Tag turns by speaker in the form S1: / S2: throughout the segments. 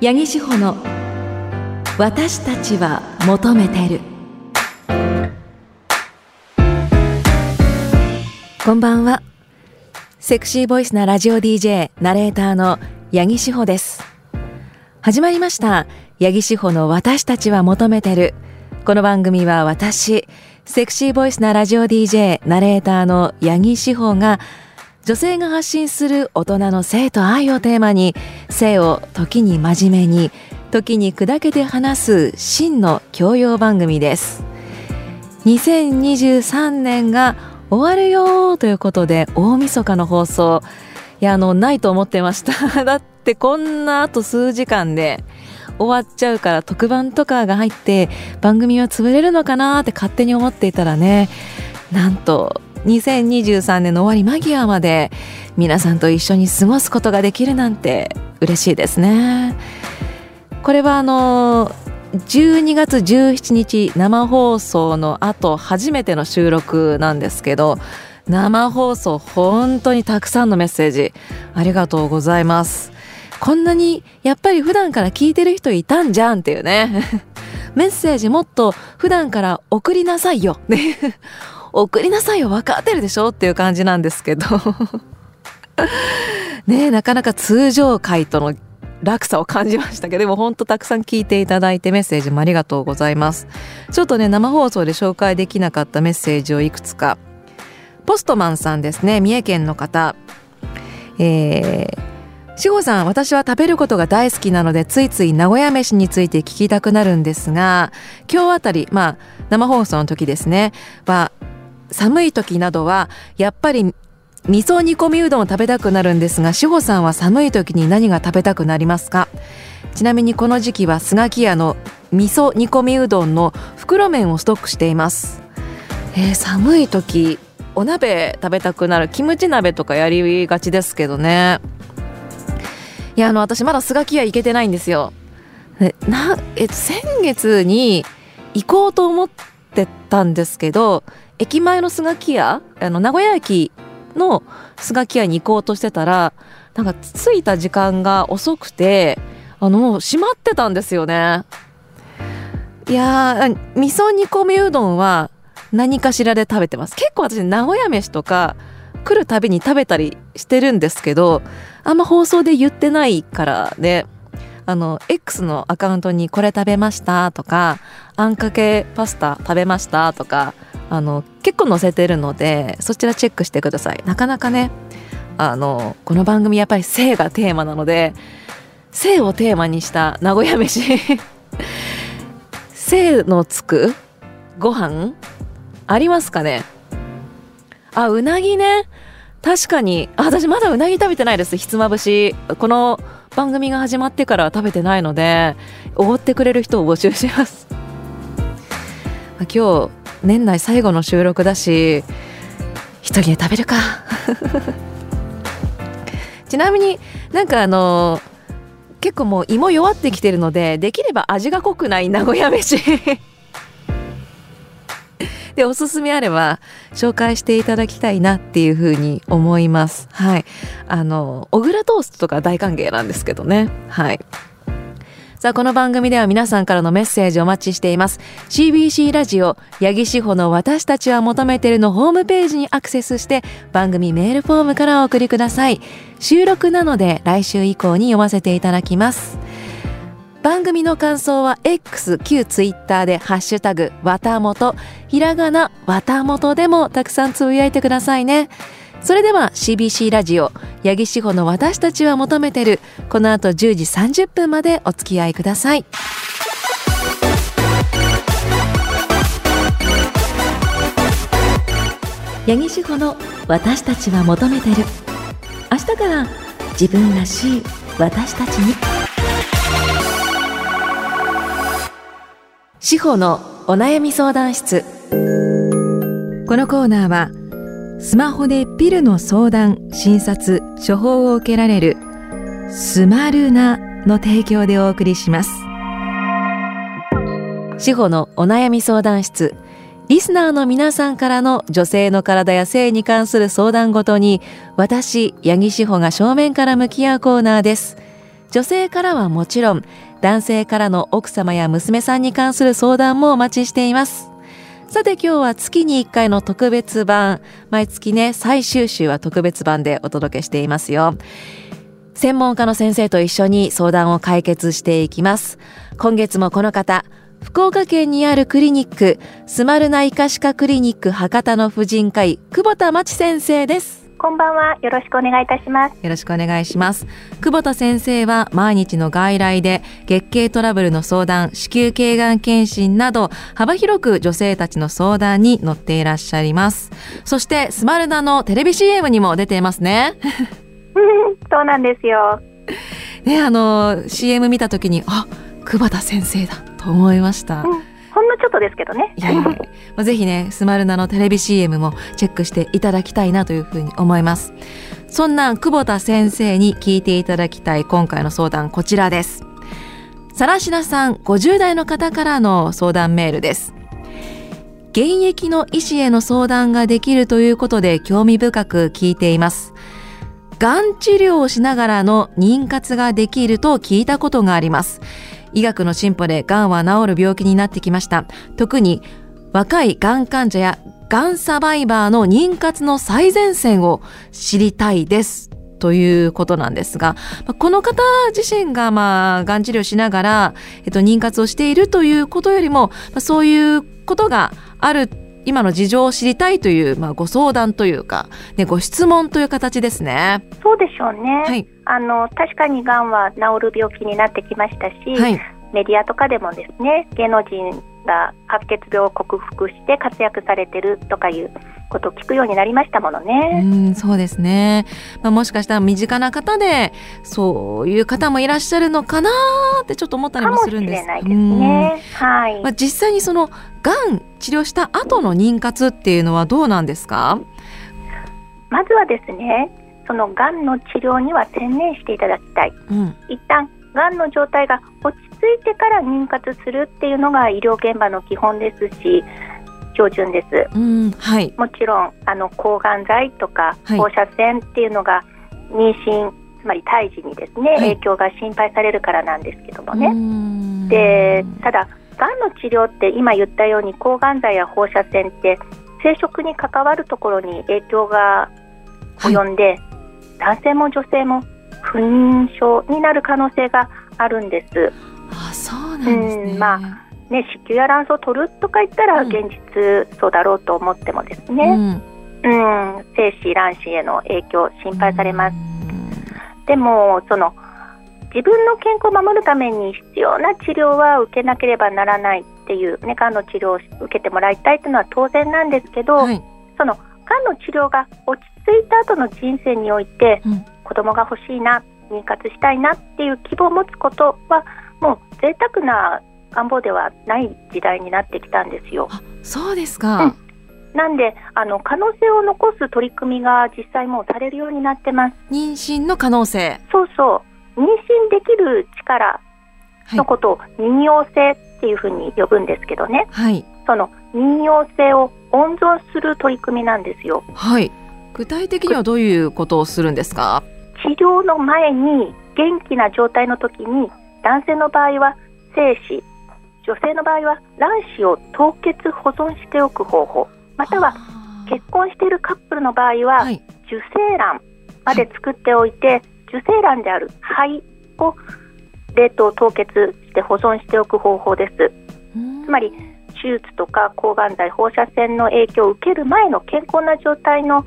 S1: 八木志保の私たちは求めてる。こんばんは。セクシーボイスなラジオ DJ ナレーターの八木志保です。始まりました。八木志保の私たちは求めてる。この番組は私セクシーボイスなラジオ DJ ナレーターの八木志保が女性が発信する大人の性と愛をテーマに性を時に真面目に時に砕けて話す真の教養番組です。2023年が終わるよということで大晦日の放送。いやあのないと思ってました。だってこんなあと数時間で終わっちゃうから特番とかが入って番組は潰れるのかなって勝手に思っていたらねなんと2023年の終わり間際まで皆さんと一緒に過ごすことができるなんて嬉しいですね。これはあの12月17日生放送の後初めての収録なんですけど生放送本当にたくさんのメッセージありがとうございます。こんなにやっぱり普段から聞いてる人いたんじゃんっていうね。メッセージもっと普段から送りなさいよ。ね 送りなさいよ分かってるでしょ？っていう感じなんですけど。ねなかなか通常回との落差を感じましたけど。でも本当たくさん聞いていただいてメッセージもありがとうございます。ちょっとね生放送で紹介できなかったメッセージをいくつか。ポストマンさんですね。三重県の方。えー志保さん私は食べることが大好きなのでついつい名古屋飯について聞きたくなるんですが今日あたりまあ生放送の時ですね。は寒い時などはやっぱり味噌煮込みうどんを食べたくなるんですが志保さんは寒い時に何が食べたくなりますか？ちなみにこの時期はスガキ屋の味噌煮込みうどんの袋麺をストックしています、えー、寒い時お鍋食べたくなるキムチ鍋とかやりがちですけどね。いやあの私まだスガキ屋行けてないんですよ。なえっと先月に行こうと思ってたんですけど駅前のスガキ屋あの名古屋駅のスガキ屋に行こうとしてたらなんか着いた時間が遅くてあのもう閉まってたんですよね。いやー味噌煮込みうどんは何かしらで食べてます。結構私名古屋飯とか来るたびに食べたりしてるんですけどあんま放送で言ってないからね。あの X のアカウントにこれ食べましたとかあんかけパスタ食べましたとかあの結構載せてるのでそちらチェックしてください。なかなかねあのこの番組やっぱり性がテーマなので性をテーマにした名古屋飯 性のつくご飯ありますかね？あうなぎね。確かに私まだうなぎ食べてないです。ひつまぶし。この番組が始まってから食べてないのでおごってくれる人を募集します。今日年内最後の収録だし一人で食べるか。ちなみになんかあの結構もう芋弱ってきてるのでできれば味が濃くない名古屋飯。でおすすめあれば紹介していただきたいなっていうふうに思います。はい。あの小倉トーストとか大歓迎なんですけどね。はい。さあこの番組では皆さんからのメッセージお待ちしています。CBC ラジオ八木志保の私たちは求めてるのホームページにアクセスして番組メールフォームからお送りください。収録なので来週以降に読ませていただきます。番組の感想は X 旧 Twitter でハッシュタグわたもとひらがなわたもとでもたくさんつぶやいてくださいね。それでは CBC ラジオ八木志保の私たちは求めてるこの後10時30分までお付き合いください。八木志保の私たちは求めてる。明日から自分らしい私たちに。志保のお悩み相談室。このコーナーはスマホでピルの相談、診察、処方を受けられるスマルナの提供でお送りします。志保のお悩み相談室リスナーの皆さんからの女性の体や性に関する相談ごとに私、八木志保が正面から向き合うコーナーです。女性からはもちろん男性からの奥様や娘さんに関する相談もお待ちしていますさて今日は月に1回の特別版。毎月ね最終週は特別版でお届けしていますよ。専門家の先生と一緒に相談を解決していきます。今月もこの方福岡県にあるクリニックスマルナ医科歯科クリニック博多の婦人科医久保田真知先生です。
S2: こんばんは。よろしくお願いいたします。
S1: よろしくお願いします。久保田先生は毎日の外来で月経トラブルの相談、子宮頸がん検診など幅広く女性たちの相談に乗っていらっしゃいます。そしてスマルナのテレビ CM にも出ていますね。
S2: そうなんですよ。
S1: ね、あの CM 見た時にあ、久保田先生だと思いました。うん
S2: ょっとですけどね。いやいやま
S1: あ、ぜひね、スマルナのテレビ CM もチェックしていただきたいなというふうに思います。そんな久保田先生に聞いていただきたい今回の相談こちらです。さらしなさん50代の方からの相談メールです。現役の医師への相談ができるということで興味深く聞いています。がん治療をしながらの妊活ができると聞いたことがあります。医学の進歩でがんは治る病気になってきました。特に若いがん患者やがんサバイバーの妊活の最前線を知りたいです。ということなんですが、この方自身がまあがん治療しながら、えっと、妊活をしているということよりも、そういうことがある今の事情を知りたいという、まあ、ご相談というか、ね、ご質問という形ですね。
S2: そうでしょうね。はい、あの確かにがんは治る病気になってきましたし、はい、メディアとかでもですね芸能人が白血病を克服して活躍されてるとかいうことを聞くようになりましたものね。
S1: うんそうですね、まあ、もしかしたら身近な方でそういう方もいらっしゃるのかなってちょっと思ったりもするんです。
S2: かもしれないですね。はい。
S1: まあ、実際にそのがん治療した後の妊活っていうのはどうなんですか？
S2: まずはですねそのがんの治療には専念していただきたい、うん、一旦がんの状態が落ち着いてから妊活するっていうのが医療現場の基本ですし標準です、うんはい、もちろんあの抗がん剤とか放射線っていうのが妊娠、つまり胎児にですね、影響が心配されるからなんですけどもね。でただがんの治療って今言ったように抗がん剤や放射線って生殖に関わるところに影響が及んで、はい、男性も女性も不妊症になる可能性があるんです。
S1: あそうなんですね、
S2: まあね、子宮や卵巣を取るとか言ったら現実そうだろうと思ってもですね、うん、うん、精子卵子への影響心配されます。でもその自分の健康を守るために必要な治療は受けなければならないっていう、ね、がんの治療を受けてもらいたいというのは当然なんですけど、はい、そのがんの治療が落ち着いた後の人生において、うん、子供が欲しいな妊活したいなっていう希望を持つことはもう贅沢な願望ではない時代になってきたんですよ。
S1: そうですか、うん
S2: なんであの可能性を残す取り組みが実際もうされるようになってます。
S1: 妊娠の可能性。
S2: そうそう。妊娠できる力のことを妊用性っていうふうに呼ぶんですけどね。はい。その妊用性を温存する取り組みなんですよ。
S1: はい。具体的にはどういうことをするんですか？
S2: 治療の前に元気な状態の時に男性の場合は精子女性の場合は卵子を凍結保存しておく方法または結婚しているカップルの場合は、はい、受精卵まで作っておいて、はい、受精卵である肺を冷凍凍結して保存しておく方法です。つまり手術とか抗がん剤放射線の影響を受ける前の健康な状態の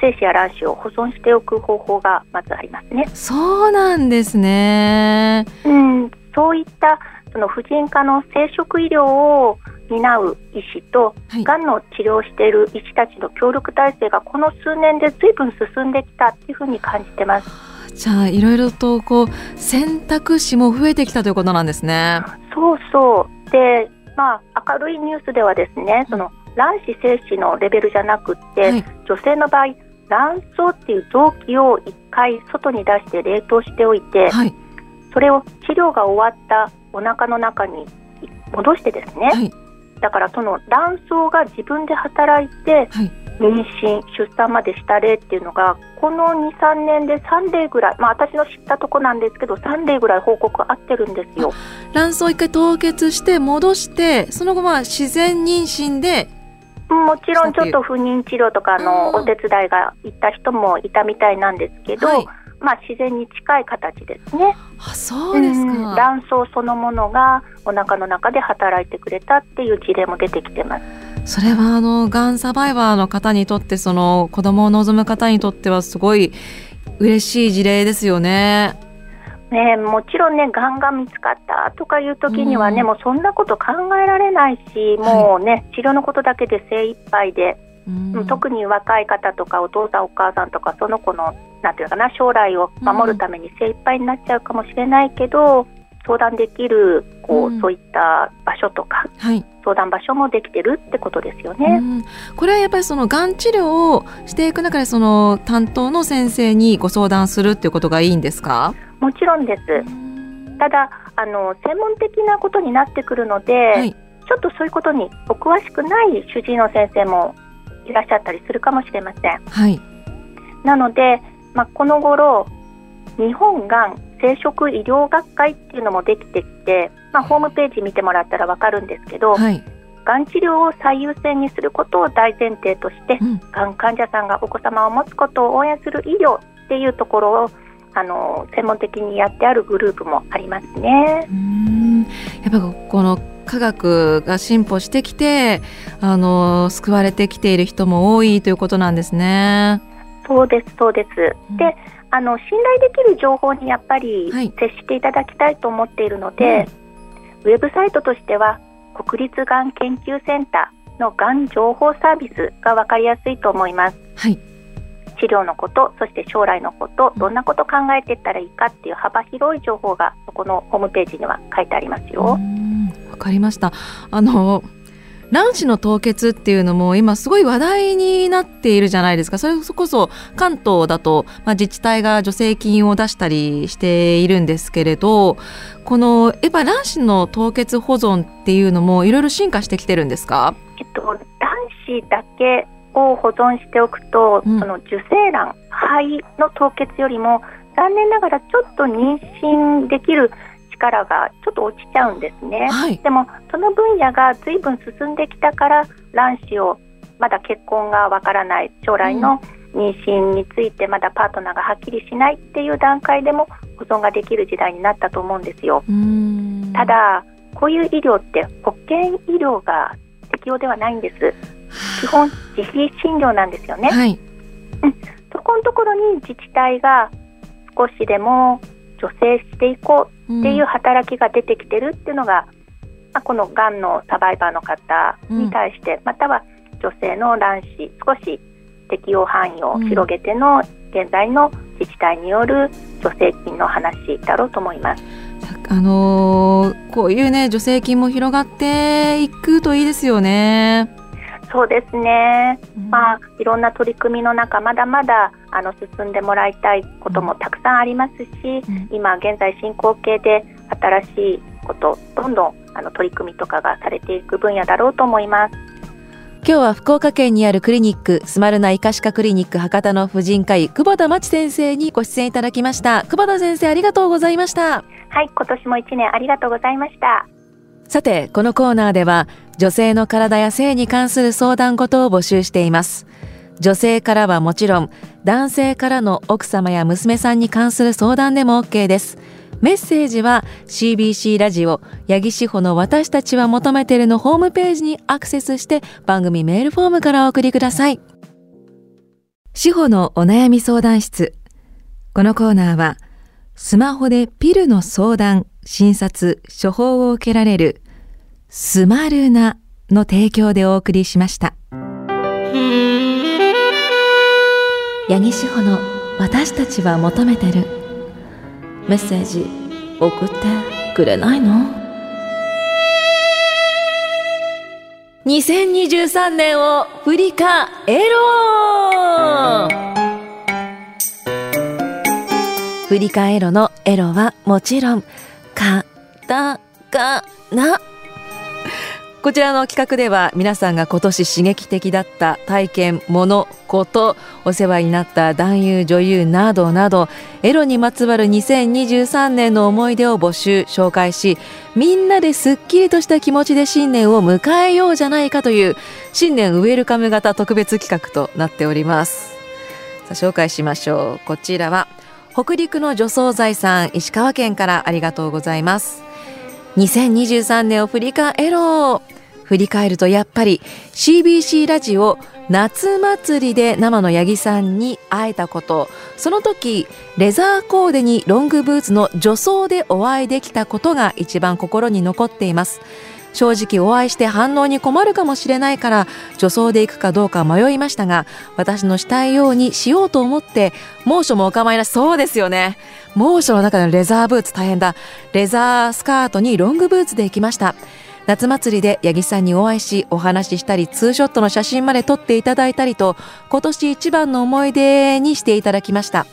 S2: 精子や卵子を保存しておく方法がまずありますね。
S1: そうなんですね。
S2: うん、そういったその婦人科の生殖医療を担う医師と、はい、がんの治療をしている医師たちの協力体制がこの数年でずいぶん進んできたっていうふうに感じてます。
S1: じゃあいろいろとこう選択肢も増えてきたということなんですね。
S2: そうそうでまあ明るいニュースではですねその卵子精子のレベルじゃなくて、はい、女性の場合卵巣っていう臓器を1回外に出して冷凍しておいて、はい、それを治療が終わったお腹の中に戻してですね、はい、だからその卵巣が自分で働いて、妊娠出産までした例っていうのがこの23年で3例ぐらい、まあ、私の知ったとこなんですけど3例ぐらい報告あってるんですよ。
S1: 卵巣一回凍結して戻してその後は自然妊娠で
S2: もちろんちょっと不妊治療とかのお手伝いが行った人もいたみたいなんですけど、はい、まあ自然に近い形ですね。
S1: あそうですか、うん、
S2: 卵巣そのものがお腹の中で働いてくれたっていう事例も出てきてます。
S1: それはあのがんサバイバーの方にとってその子供を望む方にとってはすごい嬉しい事例ですよね。
S2: ね、もちろんね、がんが見つかったとかいう時にはね、うん、もうそんなこと考えられないし、もうね、はい、治療のことだけで精一杯で、うん、特に若い方とかお父さんお母さんとかその子のなんていうかな将来を守るために精一杯になっちゃうかもしれないけど、相談できるこう、うん、そういった場所とか、はい、相談場所もできてるってことですよね。
S1: これはやっぱりそのがん治療をしていく中でその担当の先生にご相談するっていうことがいいんですか？
S2: もちろんです。ただあの専門的なことになってくるので、はい、ちょっとそういうことにお詳しくない主治医の先生もいらっしゃったりするかもしれません。
S1: はい、
S2: なので、まあ、この頃日本がん生殖医療学会っていうのもできてきて、まあ、ホームページ見てもらったら分かるんですけど、はい、がん治療を最優先にすることを大前提として、うん、がん患者さんがお子様を持つことを応援する医療っていうところをあの専門的にやってあるグループもありますね。
S1: やっぱこの科学が進歩してきてあの救われてきている人も多いということなんですね。
S2: そうですそうです。うん、であの信頼できる情報にやっぱり接していただきたいと思っているので、はい、ウェブサイトとしては国立がん研究センターのがん情報サービスが分かりやすいと思います。
S1: はい、
S2: 治療のことそして将来のことどんなこと考えていったらいいかっていう幅広い情報がそこのホームページには書いてありますよ。
S1: わかりました。あの卵子の凍結っていうのも今すごい話題になっているじゃないですか。それこそ関東だと、まあ、自治体が助成金を出したりしているんですけれどこのやっぱ卵子の凍結保存っていうのもいろいろ進化してきてるんですか、
S2: えっと、卵子だけを保存しておくと、うん、その受精卵肺の凍結よりも残念ながらちょっと妊娠できる力がちょっと落ちちゃうんですね、はい、でもその分野が随分進んできたから卵子をまだ結婚がわからない将来の妊娠についてまだパートナーがはっきりしないっていう段階でも保存ができる時代になったと思うんですよ。ただこういう医療って保険医療が適用ではないんです。基本自費診療なんですよね。
S1: はい、
S2: うん、そこのところに自治体が少しでも助成していこうっていう働きが出てきてるっていうのが、まあ、このがんのサバイバーの方に対して、または女性の卵子少し適用範囲を広げての現在の自治体による助成金の話だろうと思います。
S1: あのー、こういうね助成金も広がっていくといいですよね。
S2: そうですね、うん、まあ、いろんな取り組みの中まだまだあの進んでもらいたいこともたくさんありますし、うん、今現在進行形で新しいことどんどんあの取り組みとかがされていく分野だろうと思います。
S1: 今日は福岡県にあるクリニックスマルナ医科歯科クリニック博多の婦人科医久保田真知先生にご出演いただきました。久保田先生ありがとうございました。
S2: はい今年も一年ありがとうございました
S1: さてこのコーナーでは女性の体や性に関する相談事を募集しています。女性からはもちろん男性からの奥様や娘さんに関する相談でも OK です。メッセージは CBC ラジオ八木志保の私たちは求めてるのホームページにアクセスして番組メールフォームからお送りください。志保のお悩み相談室。このコーナーはスマホでピルの相談。診察処方を受けられるスマルナの提供でお送りしました。八木志保の私たちは求めてる。メッセージ送ってくれないの？2023年を振り返ろう！振り返ろのエロはもちろんカタカナこちらの企画では皆さんが今年刺激的だった体験、物、こと、お世話になった男優、女優などなどエロにまつわる2023年の思い出を募集、紹介しみんなですっきりとした気持ちで新年を迎えようじゃないかという新年ウェルカム型特別企画となっております。紹介しましょう。こちらは北陸の除草剤さん石川県からありがとうございます。2023年を振り返ろう振り返るとやっぱり CBC ラジオ夏祭りで生の八木さんに会えたことその時レザーコーデにロングブーツの女装でお会いできたことが一番心に残っています。正直お会いして反応に困るかもしれないから女装で行くかどうか迷いましたが私のしたいようにしようと思って猛暑もお構いなしそうですよね。猛暑の中のレザーブーツ大変だ。レザースカートにロングブーツで行きました。夏祭りで八木さんにお会いしお話ししたりツーショットの写真まで撮っていただいたりと今年一番の思い出にしていただきました。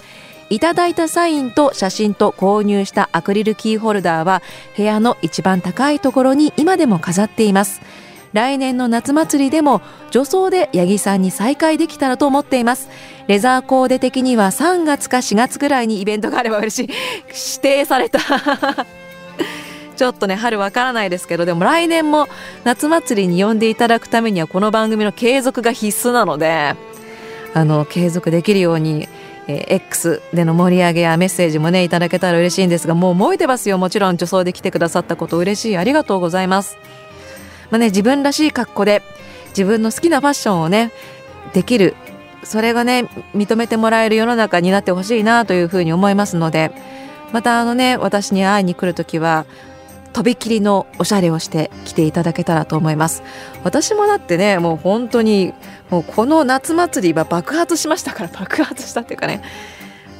S1: いただいたサインと写真と購入したアクリルキーホルダーは部屋の一番高いところに今でも飾っています。来年の夏祭りでも女装で八木さんに再会できたらと思っています。レザーコーデ的には3月か4月ぐらいにイベントがあれば嬉しい。指定された。ちょっとね春わからないですけどでも来年も夏祭りに呼んでいただくためにはこの番組の継続が必須なのであの継続できるように、えー、X での盛り上げやメッセージもねいただけたら嬉しいんですがもう燃えてますよ。もちろん女装で来てくださったこと嬉しい。ありがとうございます。まあね、自分らしい格好で自分の好きなファッションをねできる。それがね認めてもらえる世の中になってほしいなというふうに思いますのでまたあのね私に会いに来る時はとびきりのおしゃれをして来ていただけたらと思います。私もだってねもう本当にもうこの夏祭りは爆発しましたから 爆発したっていうかね。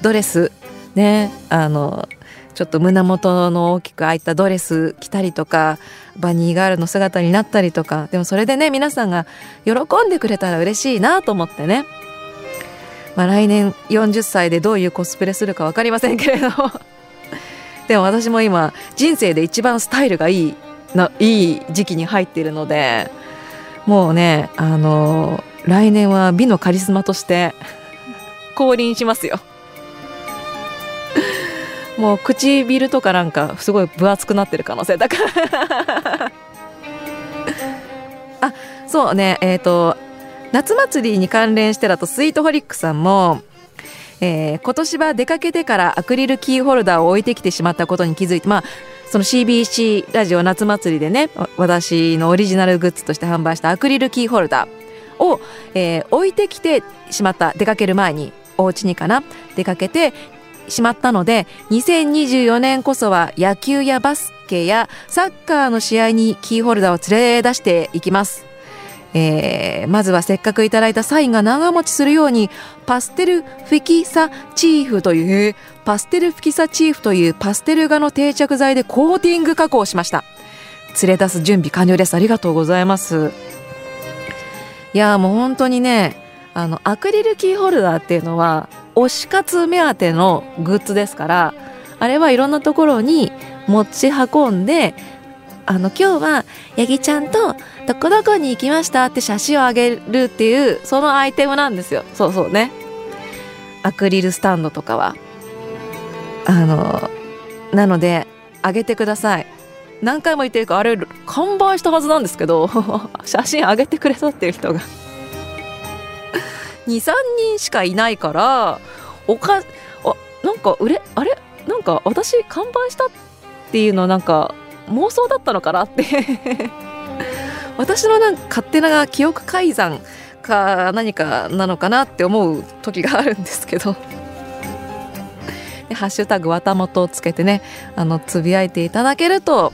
S1: ドレスねあのちょっと胸元の大きく開いたドレス着たりとかバニーガールの姿になったりとかでもそれでね皆さんが喜んでくれたら嬉しいなと思ってね。まあ来年40歳でどういうコスプレするか分かりませんけれども。でも私も今人生で一番スタイルがいいないい時期に入っているのでもうねあの来年は美のカリスマとして降臨しますよ。もう唇とかなんかすごい分厚くなってる可能性だから。あそうねえっ、ー、と夏祭りに関連してだとスイートホリックさんもえー、今年は出かけてからアクリルキーホルダーを置いてきてしまったことに気づいて、まあ、その CBC ラジオ夏祭りでね私のオリジナルグッズとして販売したアクリルキーホルダーを、えー、置いてきてしまった出かける前にお家にかな出かけてしまったので2024年こそは野球やバスケやサッカーの試合にキーホルダーを連れ出していきます。えー、まずはせっかくいただいたサインが長持ちするようにパステルフィキサチーフというパステルフィキサチーフというパステル画の定着剤でコーティング加工しました。連れ出す準備完了です。ありがとうございます。いやもう本当にねあのアクリルキーホルダーっていうのは推し活目当てのグッズですからあれはいろんなところに持ち運んであの今日はヤギちゃんとどこどこに行きました？って写真をあげるっていうそのアイテムなんですよ。そうそうね。アクリルスタンドとかは。あのなのであげてください。何回も言ってるかあれ完売したはずなんですけど 写真あげてくれそうっていう人が。23人しかいないからおかあなんか売れあれ？なんか私完売したっていうのなんか妄想だったのかなって。私のなんか勝手な記憶改ざんか何かなのかなって思う時があるんですけどでハッシュタグわたもとをつけてねあのつぶやいていただけると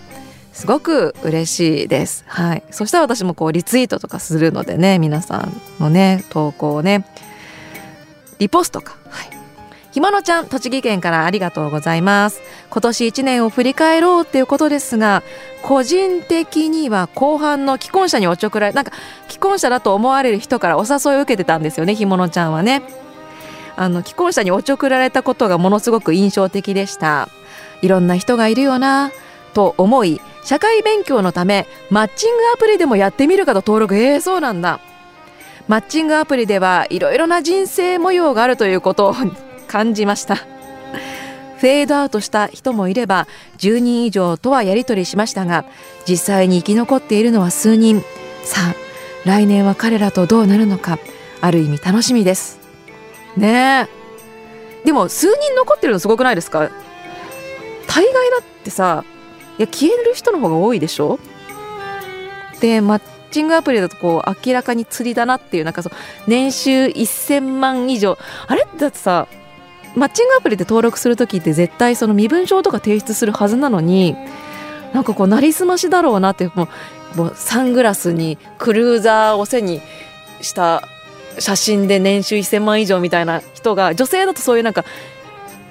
S1: すごく嬉しいです。はい。そしたら私もこうリツイートとかするのでね、皆さんのね、投稿をね、リポストか。ひまのちゃん、栃木県からありがとうございます。今年1年を振り返ろうっていうことですが、個人的には後半の既婚者におちょくられ、なんか既婚者だと思われる人からお誘いを受けてたんですよね、ひものちゃんはね。あの、既婚者におちょくられたことがものすごく印象的でした。いろんな人がいるよな、と思い、社会勉強のためマッチングアプリでもやってみるかと登録ええー、そうなんだマッチングアプリではいろいろな人生模様があるということを感じました。フェードアウトした人もいれば10人以上とはやり取りしましたが実際に生き残っているのは数人。さあ来年は彼らとどうなるのかある意味楽しみです。ねえ。でも数人残ってるのすごくないですか？大概だってさいや消える人の方が多いでしょ？でマッチングアプリだとこう明らかに釣りだなっていうなんかそう年収1000万以上。あれ？だってさマッチングアプリで登録する時って絶対その身分証とか提出するはずなのになんかこうなりすましだろうなってもうサングラスにクルーザーを背にした写真で年収1000万以上みたいな人が女性だとそういうなんか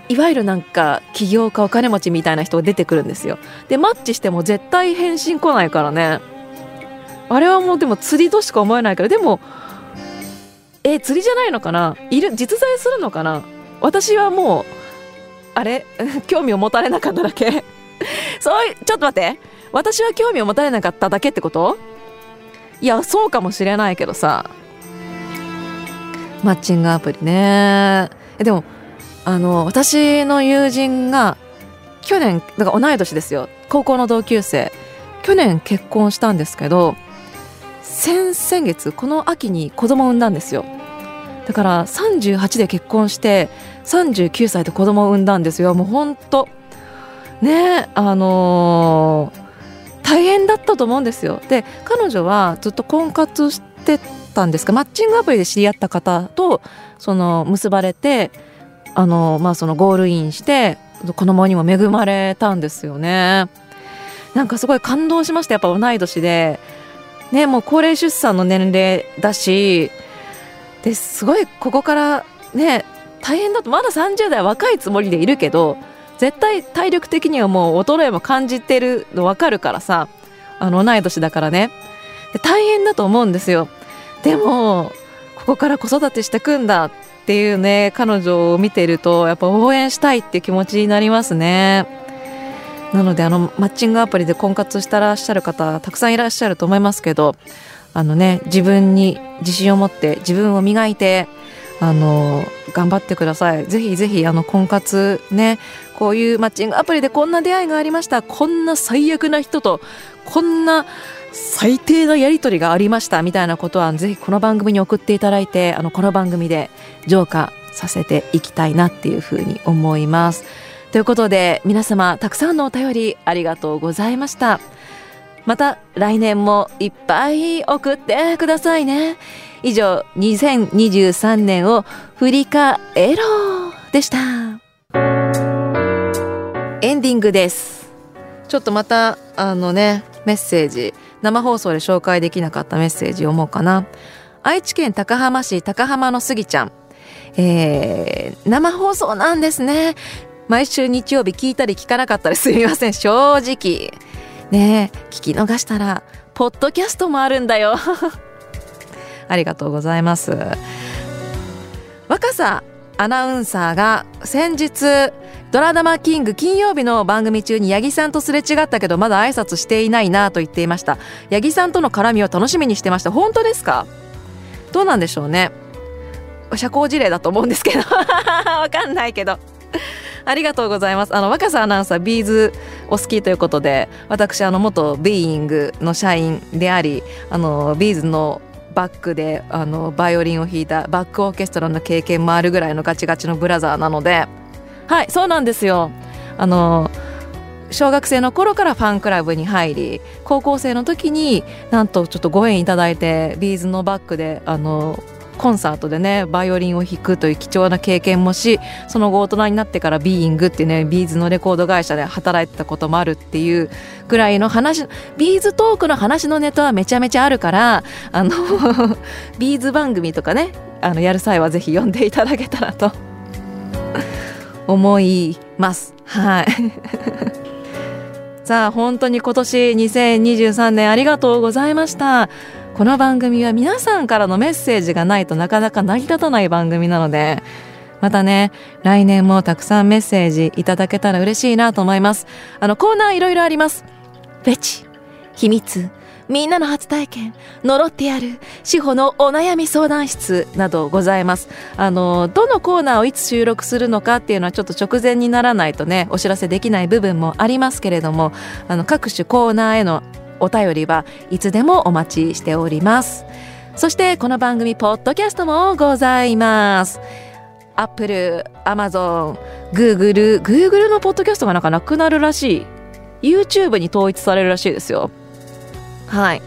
S1: いわゆるなんか起業家お金持ちみたいな人が出てくるんですよ。でマッチしても絶対返信来ないからね。あれはもうでも釣りとしか思えないから。でもえ釣りじゃないのかな？いる実在するのかな？私はもうあれ？興味を持たれなかっただけ。そうちょっと待って。私は興味を持たれなかっただけってこと？いやそうかもしれないけどさ。マッチングアプリね。えでもあの私の友人が去年だから同い年ですよ。高校の同級生。去年結婚したんですけど先々月この秋に子供を産んだんですよ。だから38で結婚して39歳で子供を産んだんですよ。もうほんと。ねあのー、大変だったと思うんですよ。で彼女はずっと婚活してたんですがマッチングアプリで知り合った方とその結ばれてあのまあそのゴールインして子供にも恵まれたんですよね。なんかすごい感動しました。やっぱ同い年で。ねもう高齢出産の年齢だしですごいここからね大変だとまだ30代若いつもりでいるけど絶対体力的にはもう衰えも感じてるの分かるからさあの同い年だからね。大変だと思うんですよ。でもここから子育てしてくんだっていうね彼女を見てるとやっぱ応援したいっていう気持ちになりますね。なのであのマッチングアプリで婚活してらっしゃる方たくさんいらっしゃると思いますけどあのね自分に自信を持って自分を磨いてあの頑張ってくださいぜひぜひあの婚活ねこういうマッチングアプリでこんな出会いがありましたこんな最悪な人とこんな最低なやり取りがありましたみたいなことはぜひこの番組に送っていただいてあのこの番組で浄化させていきたいなっていうふうに思います。ということで皆様たくさんのお便りありがとうございました。また来年もいっぱい送ってくださいね。以上2023年を振り返ろうでした。エンディングです。ちょっとまたあのねメッセージ生放送で紹介できなかったメッセージ読もうかな愛知県高浜市高浜のスギちゃんえー、生放送なんですね毎週日曜日聞いたり聞かなかったりすみません正直ね聞き逃したらポッドキャストもあるんだよ。ありがとうございます。若狭アナウンサーが先日ドラマキング金曜日の番組中に八木さんとすれ違ったけどまだ挨拶していないなと言っていました。八木さんとの絡みを楽しみにしてました。本当ですか？どうなんでしょうね。社交辞令だと思うんですけど。わかんないけど。ありがとうございます。あの若狭アナウンサービーズお好きということで私あの元ビーイングの社員でありあの B'z のバックであのバイオリンを弾いたバックオーケストラの経験もあるぐらいのガチガチのブラザーなのではいそうなんですよ。あの小学生の頃からファンクラブに入り高校生の時になんとちょっとご縁いただいて B'z のバックであのコンサートでねバイオリンを弾くという貴重な経験もしその後大人になってからビーイングっていうね B'z のレコード会社で働いてたこともあるっていうぐらいの話ビーズトークの話のネタはめちゃめちゃあるからあの ビーズ番組とかねあのやる際はぜひ読んでいただけたらと思います。はい。さあ本当に今年2023年ありがとうございました。この番組は皆さんからのメッセージがないとなかなか成り立たない番組なので、またね、来年もたくさんメッセージいただけたら嬉しいなと思います。あのコーナーいろいろあります。フェチ秘密みんなの初体験呪ってやる志保のお悩み相談室などございますあのどのコーナーをいつ収録するのかっていうのはちょっと直前にならないとねお知らせできない部分もありますけれどもあの各種コーナーへのお便りはいつでもお待ちしております。そしてこの番組ポッドキャストもございます。アップル、アマゾン、グーグル、グーグルのポッドキャストがなんかなくなるらしい。YouTube に統一されるらしいですよ。はい。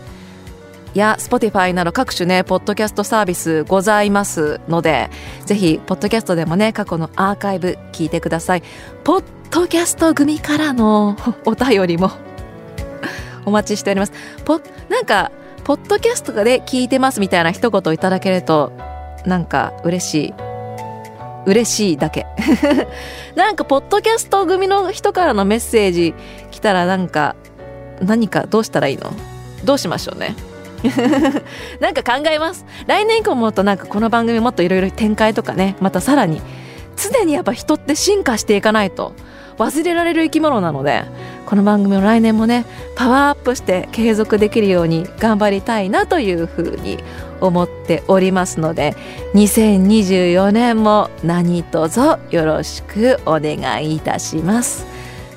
S1: いや Spotify など各種ねポッドキャストサービスございますのでぜひポッドキャストでもね過去のアーカイブ聞いてください。ポッドキャスト組からのお便りもお待ちしております。ポなんかポッドキャストで聞いてますみたいな一言いただけるとなんか嬉しい。嬉しいだけ。なんかポッドキャスト組の人からのメッセージ来たらなんか何かどうしたらいいの？どうしましょうね。なんか考えます。来年以降もっとなんかこの番組もっといろいろ展開とかねまたさらに常にやっぱ人って進化していかないと。忘れられる生き物なのでこの番組を来年もねパワーアップして継続できるように頑張りたいなというふうに思っておりますので2024年も何卒よろしくお願いいたします。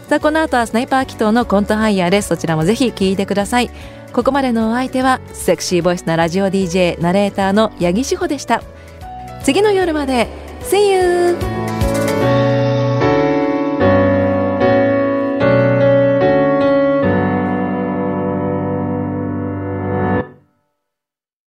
S1: さあこの後はスナイパー祈祷のコントハイヤーです。そちらもぜひ聞いてください。ここまでのお相手はセクシーボイスなラジオ DJ ナレーターの八木志保でした。次の夜まで。See you!